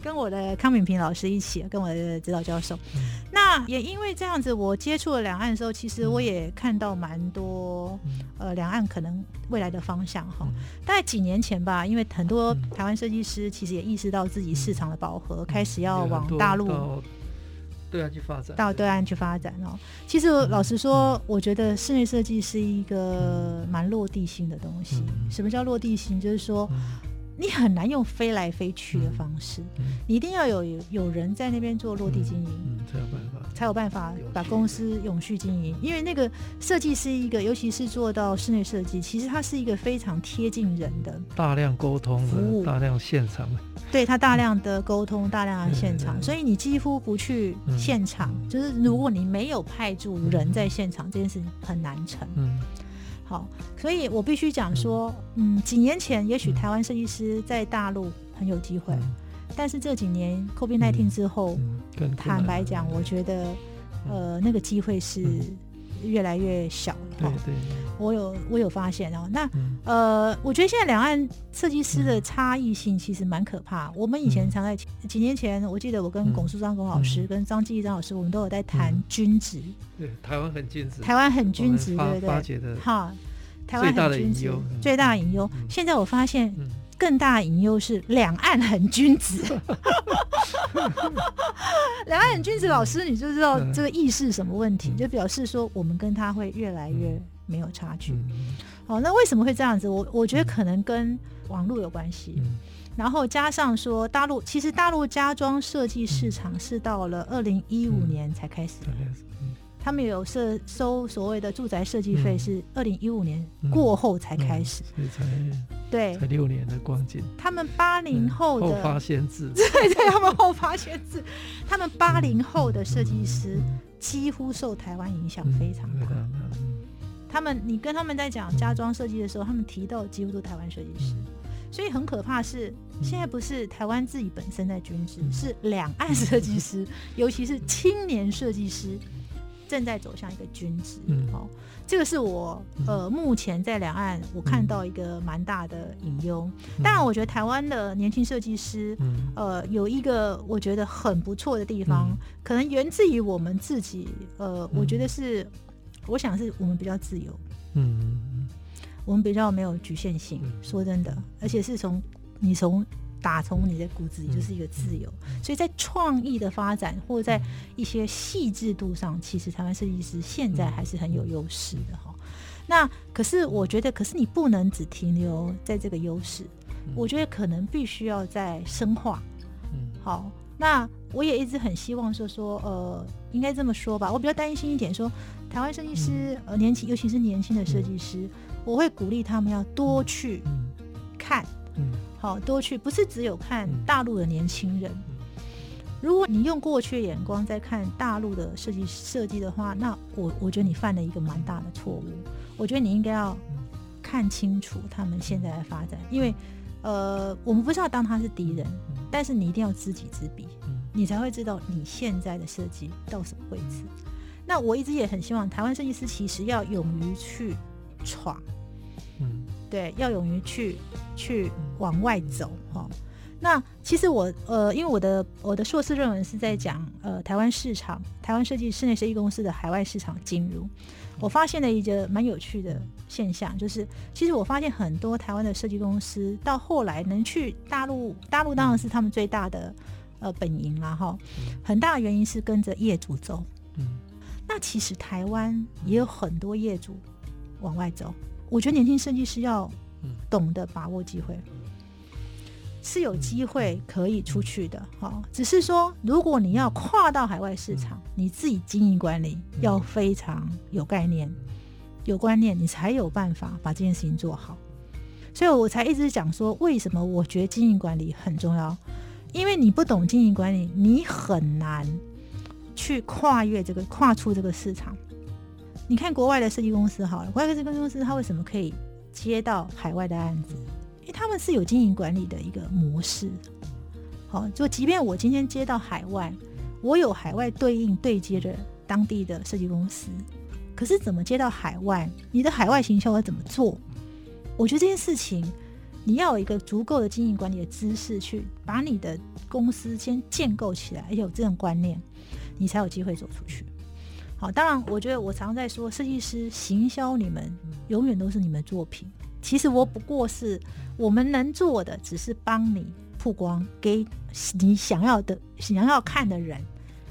跟我的康敏平老师一起，跟我的指导教授。嗯、那也因为这样子，我接触了两岸的时候，其实我也看到蛮多、嗯、呃两岸可能未来的方向哈。嗯、大概几年前吧，因为很多台湾设计师其实也意识到自己市场的饱和，嗯、开始要往大陆。对岸去发展，到对岸去发展哦。其实老实说，嗯、我觉得室内设计是一个蛮落地性的东西。嗯、什么叫落地性？就是说。嗯你很难用飞来飞去的方式，嗯。嗯、你一定要有有人在那边做落地经营，才有办法，才有办法把公司永续经营。因为那个设计是一个，尤其是做到室内设计，其实它是一个非常贴近人的，大量沟通，服务。大量现场。的，对他大量的沟通，大量的现场，所以你几乎不去现场，嗯、就是如果你没有派驻人在现场，嗯、这件事情很难成。嗯。好，所以我必须讲说，嗯，几年前也许台湾设计师在大陆很有机会，嗯、但是这几年 COVID-19 之后，嗯、坦白讲，我觉得，呃，那个机会是。越来越小了，对对，我有我有发现哦。那呃，我觉得现在两岸设计师的差异性其实蛮可怕。我们以前常在几年前，我记得我跟龚书章龚老师跟张继张老师，我们都有在谈均值。对，台湾很均值。台湾很均值，对对对。哈，台湾很均质，最大的隐忧。现在我发现。更大的隐忧是两岸很君子，[laughs] 两岸很君子，老师你就知道这个意识什么问题，就表示说我们跟他会越来越没有差距。好，那为什么会这样子？我我觉得可能跟网络有关系，然后加上说大陆，其实大陆家装设计市场是到了二零一五年才开始。他们有设收所谓的住宅设计费，是二零一五年过后才开始，所以才对，才六年的光景。他们八零后的后发先至，[laughs] 对对，他们后发先至。[laughs] 他们八零后的设计师几乎受台湾影响非常大。他们，你跟他们在讲家装设计的时候，他们提到几乎都台湾设计师，所以很可怕是现在不是台湾自己本身在均质，是两岸设计师，[laughs] 尤其是青年设计师。正在走向一个均值，嗯，好，这个是我呃目前在两岸我看到一个蛮大的隐忧。当然，我觉得台湾的年轻设计师，呃，有一个我觉得很不错的地方，可能源自于我们自己，呃，我觉得是，我想是我们比较自由，嗯，我们比较没有局限性。说真的，而且是从你从。打从你的骨子里就是一个自由，所以在创意的发展或者在一些细致度上，其实台湾设计师现在还是很有优势的哈。那可是我觉得，可是你不能只停留在这个优势，我觉得可能必须要再深化。嗯，好，那我也一直很希望说说，呃，应该这么说吧，我比较担心一点，说台湾设计师呃年轻，尤其是年轻的设计师，我会鼓励他们要多去看。好，多去不是只有看大陆的年轻人。如果你用过去的眼光在看大陆的设计设计的话，那我我觉得你犯了一个蛮大的错误。我觉得你应该要看清楚他们现在的发展，因为呃，我们不是要当他是敌人，但是你一定要知己知彼，你才会知道你现在的设计到什么位置。那我一直也很希望台湾设计师其实要勇于去闯。嗯对，要勇于去去往外走哈、哦。那其实我呃，因为我的我的硕士论文是在讲呃台湾市场，台湾设计室内设计公司的海外市场进入。我发现了一个蛮有趣的现象，就是其实我发现很多台湾的设计公司到后来能去大陆，大陆当然是他们最大的呃本营啦哈。很大的原因是跟着业主走。嗯。那其实台湾也有很多业主往外走。我觉得年轻设计师要懂得把握机会，是有机会可以出去的。哈，只是说，如果你要跨到海外市场，你自己经营管理要非常有概念、有观念，你才有办法把这件事情做好。所以我才一直讲说，为什么我觉得经营管理很重要？因为你不懂经营管理，你很难去跨越这个、跨出这个市场。你看国外的设计公司好了，国外的设计公司它为什么可以接到海外的案子？因为他们是有经营管理的一个模式。好，就即便我今天接到海外，我有海外对应对接的当地的设计公司，可是怎么接到海外？你的海外行销要怎么做？我觉得这件事情，你要有一个足够的经营管理的知识，去把你的公司先建构起来，而且有这种观念，你才有机会走出去。好，当然，我觉得我常在说，设计师行销你们永远都是你们作品。其实我不过是我们能做的，只是帮你曝光，给你想要的、想要看的人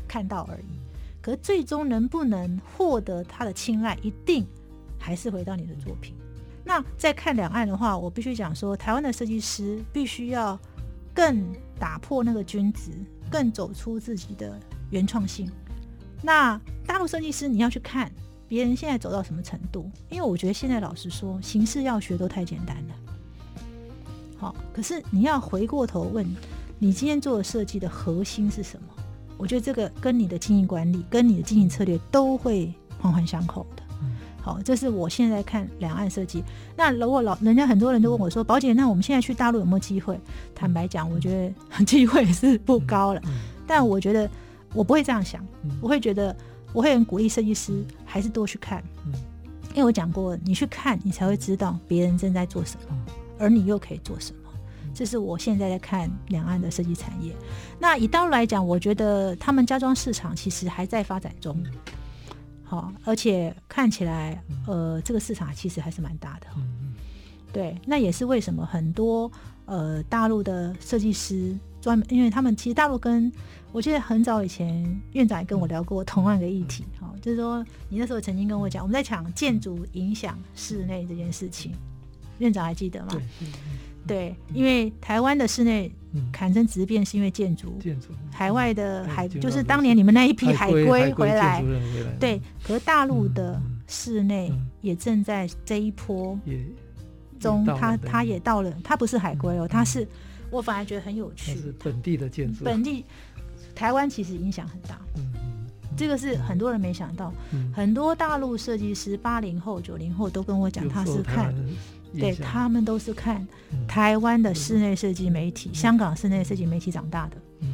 看到而已。可最终能不能获得他的青睐，一定还是回到你的作品。那再看两岸的话，我必须讲说，台湾的设计师必须要更打破那个君子，更走出自己的原创性。那大陆设计师，你要去看别人现在走到什么程度？因为我觉得现在老实说，形式要学都太简单了。好，可是你要回过头问，你今天做的设计的核心是什么？我觉得这个跟你的经营管理、跟你的经营策略都会环环相扣的。好，这是我现在看两岸设计。那如果老人家很多人都问我说：“宝姐，那我们现在去大陆有没有机会？”坦白讲，我觉得 [laughs] 机会是不高了。但我觉得。我不会这样想，我会觉得我会很鼓励设计师还是多去看，因为我讲过，你去看，你才会知道别人正在做什么，而你又可以做什么。这是我现在在看两岸的设计产业。那以大陆来讲，我觉得他们家装市场其实还在发展中，好，而且看起来，呃，这个市场其实还是蛮大的。对，那也是为什么很多呃大陆的设计师专门，因为他们其实大陆跟我记得很早以前，院长也跟我聊过同样的议题，哈、嗯，就是说你那时候曾经跟我讲，我们在讲建筑影响室内这件事情，院长还记得吗？对，因为台湾的室内产生质变是因为建筑，建筑，海外的海就是当年你们那一批海归回来，对，可是大陆的室内也正在这一波中，他他也到了，他不是海归哦，他是我反而觉得很有趣，是本地的建筑，本地。台湾其实影响很大，这个是很多人没想到。嗯、很多大陆设计师，八零后、九零后都跟我讲，他是看，对他们都是看台湾的室内设计媒体、嗯、香港室内设计媒体长大的。嗯、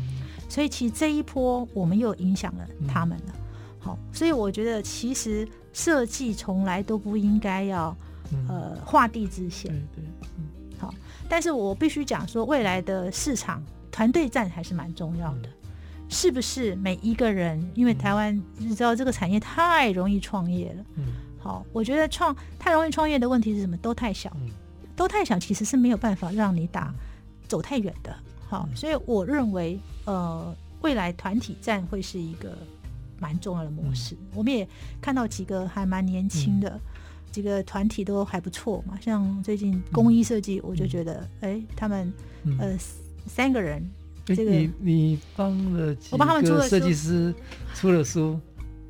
所以其实这一波我们又影响了他们了。嗯、好，所以我觉得其实设计从来都不应该要、嗯、呃画地自限。对对，嗯，好，但是我必须讲说，未来的市场团队战还是蛮重要的。是不是每一个人？因为台湾你知道这个产业太容易创业了。嗯，好，我觉得创太容易创业的问题是什么？都太小，都太小，其实是没有办法让你打走太远的。好，所以我认为，呃，未来团体战会是一个蛮重要的模式。我们也看到几个还蛮年轻的几个团体都还不错嘛，像最近工艺设计，我就觉得，哎，他们呃三个人。这个、你你帮了几个设计师出了书，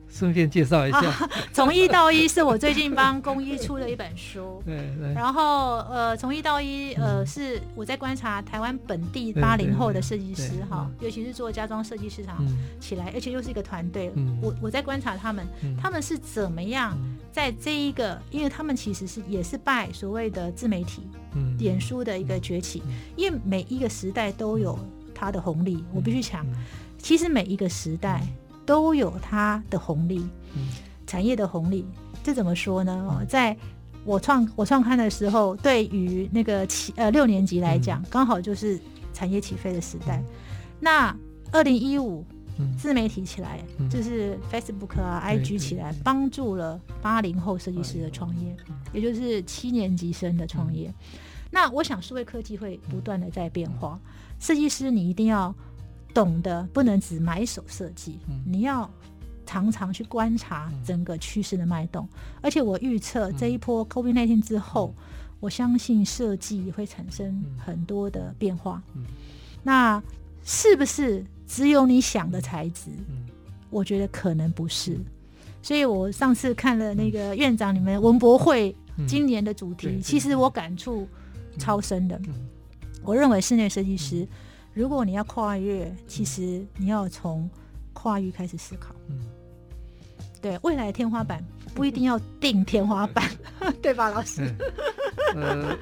顺便介绍一下。[laughs] 从一到一是我最近帮工艺出的一本书。[laughs] 对对。然后呃，从一到一呃，是我在观察台湾本地八零后的设计师哈，尤其是做家装设计市场起来，而且又是一个团队。我我在观察他们，他们是怎么样在这一个，因为他们其实是也是拜所谓的自媒体、嗯脸书的一个崛起，因为每一个时代都有。它的红利，我必须讲，其实每一个时代都有它的红利，产业的红利。这怎么说呢？在我创我创刊的时候，对于那个七呃六年级来讲，刚好就是产业起飞的时代。那二零一五自媒体起来，就是 Facebook 啊、IG 起来，帮助了八零后设计师的创业，也就是七年级生的创业。那我想，数位科技会不断的在变化。设计师，你一定要懂得，不能只买手设计，你要常常去观察整个趋势的脉动。而且我预测这一波 COVID-19 之后，我相信设计会产生很多的变化。那是不是只有你想的材质？我觉得可能不是。所以我上次看了那个院长你们文博会今年的主题，其实我感触超深的。我认为室内设计师，如果你要跨越，其实你要从跨域开始思考。嗯，对，未来的天花板不一定要定天花板，[laughs] 对吧，老师？呃，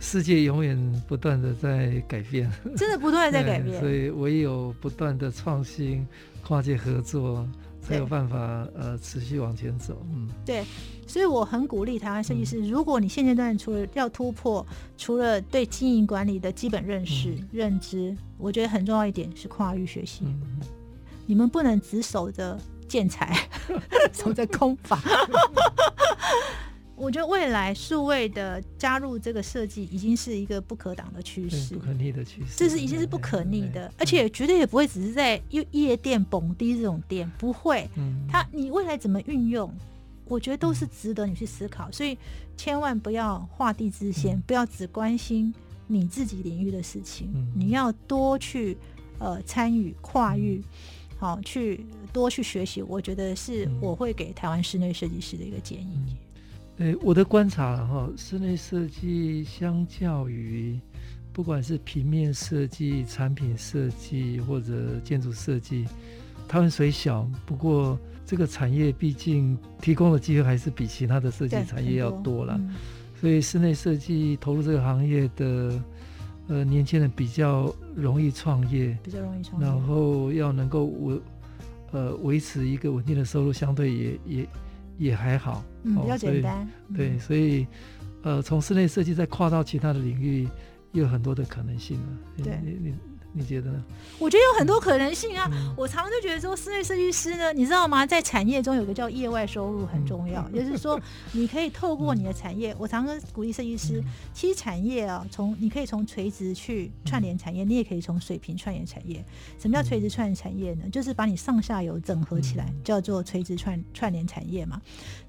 世界永远不断的在改变，真的不断的在改变，[laughs] 所以唯有不断的创新、跨界合作，才有办法呃持续往前走。嗯，对，所以我很鼓励台湾设计师，嗯、如果你现阶段除了要突破，除了对经营管理的基本认识、嗯、认知，我觉得很重要一点是跨域学习。嗯、你们不能只守着建材，[laughs] 守着空法。[laughs] 我觉得未来数位的加入这个设计已经是一个不可挡的趋势，不可逆的趋势。这是已经是不可逆的，而且绝对也不会只是在夜夜店蹦迪这种店，不会。嗯，它你未来怎么运用，我觉得都是值得你去思考。所以千万不要画地自限，不要只关心你自己领域的事情，你要多去呃参与跨域，好去多去学习。我觉得是我会给台湾室内设计师的一个建议。诶，我的观察哈，室内设计相较于不管是平面设计、产品设计或者建筑设计，他们虽小，不过这个产业毕竟提供的机会还是比其他的设计产业要多了。嗯、所以室内设计投入这个行业的呃年轻人比较容易创业，比较容易创业，然后要能够维呃维持一个稳定的收入，相对也也。也还好，嗯，比较简单。对，所以，呃，从室内设计再跨到其他的领域，也有很多的可能性了。对，你你。你觉得呢？我觉得有很多可能性啊！嗯、我常常就觉得说，室内设计师呢，你知道吗？在产业中有个叫业外收入很重要，[laughs] 嗯、就是说你可以透过你的产业。嗯、我常常鼓励设计师，嗯、其实产业啊，从你可以从垂直去串联产业，嗯、你也可以从水平串联产业。什么叫垂直串联产业呢？就是把你上下游整合起来，嗯、叫做垂直串串联产业嘛。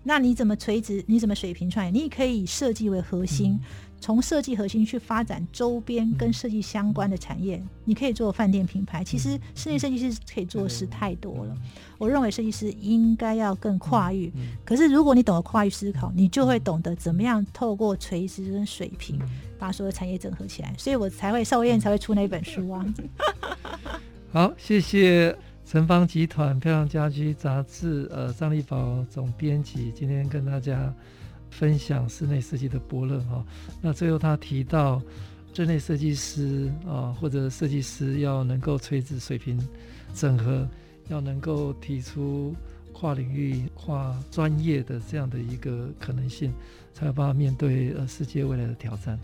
那你怎么垂直？你怎么水平串联？你也可以以设计为核心。嗯从设计核心去发展周边跟设计相关的产业，你可以做饭店品牌。其实室内设计师可以做的事太多了。我认为设计师应该要更跨域。可是如果你懂得跨域思考，你就会懂得怎么样透过垂直跟水平把所有产业整合起来。所以我才会邵维燕才会出那本书啊。[laughs] 好，谢谢城邦集团漂亮家居杂志呃张立宝总编辑，今天跟大家。分享室内设计的伯乐哈，那最后他提到，室内设计师啊或者设计师要能够垂直水平整合，要能够提出跨领域、跨专业的这样的一个可能性，才有办法面对呃世界未来的挑战。